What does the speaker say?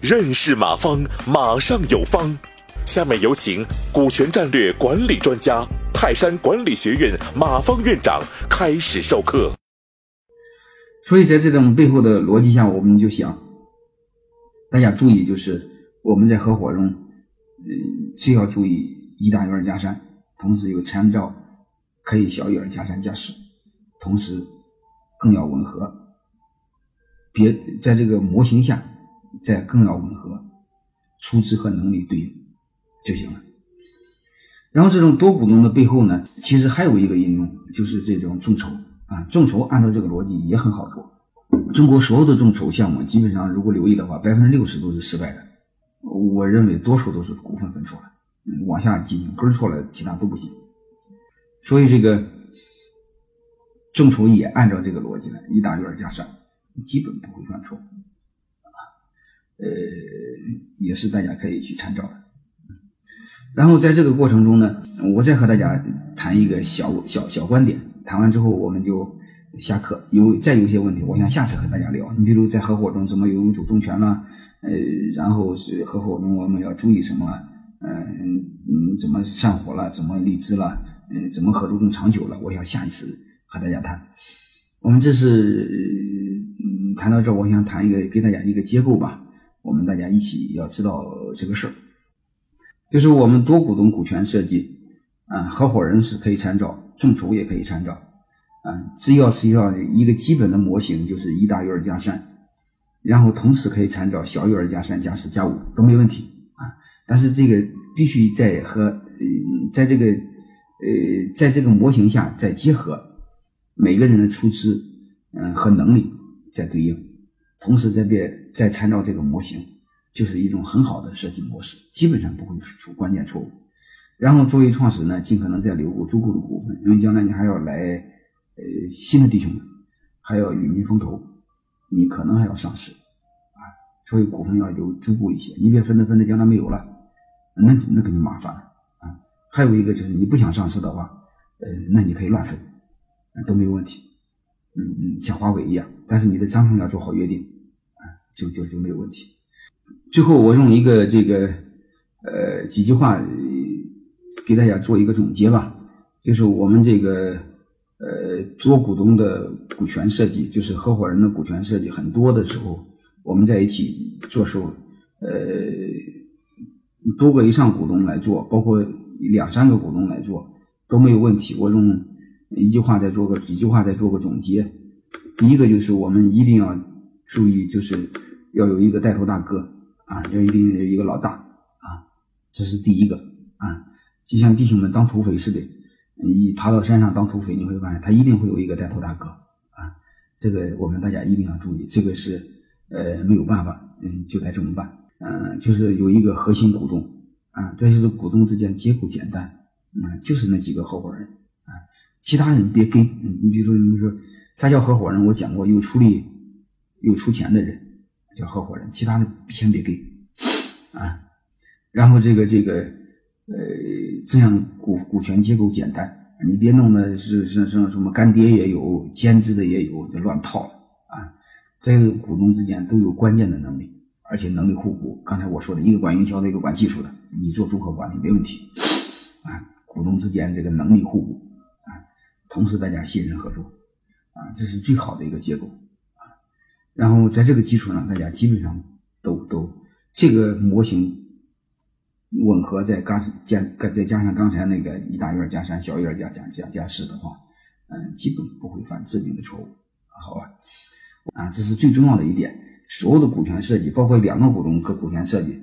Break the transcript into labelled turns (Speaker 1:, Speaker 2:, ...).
Speaker 1: 认识马方，马上有方。下面有请股权战略管理专家、泰山管理学院马方院长开始授课。
Speaker 2: 所以在这种背后的逻辑下，我们就想，大家注意，就是我们在合伙中，嗯，既要注意一大于二加三，同时又参照可以小于二加三加四，同时更要吻合，别在这个模型下。再更要吻合，出资和能力对应就行了。然后这种多股东的背后呢，其实还有一个应用，就是这种众筹啊。众筹按照这个逻辑也很好做。中国所有的众筹项目，基本上如果留意的话，百分之六十都是失败的。我认为多数都是股份分错了，往下进行根错了，其他都不行。所以这个众筹也按照这个逻辑来，一大院加上，基本不会犯错。啊呃，也是大家可以去参照的。然后在这个过程中呢，我再和大家谈一个小小小观点。谈完之后，我们就下课。有再有些问题，我想下次和大家聊。你比如在合伙中怎么有主动权了？呃，然后是合伙中我们要注意什么？嗯嗯，怎么上火了？怎么离职了？嗯，怎么合作更长久了？我想下一次和大家谈。我们这是嗯，谈到这，我想谈一个给大家一个结构吧。我们大家一起要知道这个事儿，就是我们多股东股权设计，啊，合伙人是可以参照，众筹也可以参照，啊，只要是要一个基本的模型，就是一大于二加三，然后同时可以参照小于二加三加四加五都没问题啊。但是这个必须在和呃，在这个呃，在这个模型下再结合每个人的出资，嗯，和能力在对应。同时，再别再参照这个模型，就是一种很好的设计模式，基本上不会出关键错误。然后作为创始人呢，尽可能再留足够的股份，因为将来你还要来呃新的弟兄们，还要引进风投，你可能还要上市啊，所以股份要留足够一些，你别分着分着将来没有了，那那肯定麻烦了啊。还有一个就是你不想上市的话，呃，那你可以乱分，都没有问题。嗯嗯，像华为一样，但是你的章程要做好约定，啊，就就就没有问题。最后，我用一个这个呃几句话给大家做一个总结吧，就是我们这个呃多股东的股权设计，就是合伙人的股权设计，很多的时候我们在一起做时候，呃多个以上股东来做，包括两三个股东来做都没有问题。我用。一句话再做个几句话再做个总结，第一个就是我们一定要注意，就是要有一个带头大哥啊，要一定有一个老大啊，这是第一个啊，就像弟兄们当土匪似的，一爬到山上当土匪，你会发现他一定会有一个带头大哥啊，这个我们大家一定要注意，这个是呃没有办法，嗯，就该这么办，嗯，就是有一个核心股东啊，这就是股东之间结构简单，嗯，就是那几个合伙人。其他人别跟，你比如说，你说啥叫合伙人？我讲过，有出力、有出钱的人叫合伙人，其他的先别跟啊。然后这个这个呃，这样股股权结构简单，你别弄的是是是什么干爹也有，兼职的也有，就乱套了啊。这个股东之间都有关键的能力，而且能力互补。刚才我说的一个管营销的，一个管技术的，你做综合管理没问题啊。股东之间这个能力互补。同时，大家信任合作，啊，这是最好的一个结果，啊，然后在这个基础上，大家基本上都都这个模型吻合，再刚加再加上刚才那个一大院加三，小院加加加加四的话，嗯，基本不会犯致命的错误，好吧？啊，这是最重要的一点，所有的股权设计，包括两个股东和股权设计。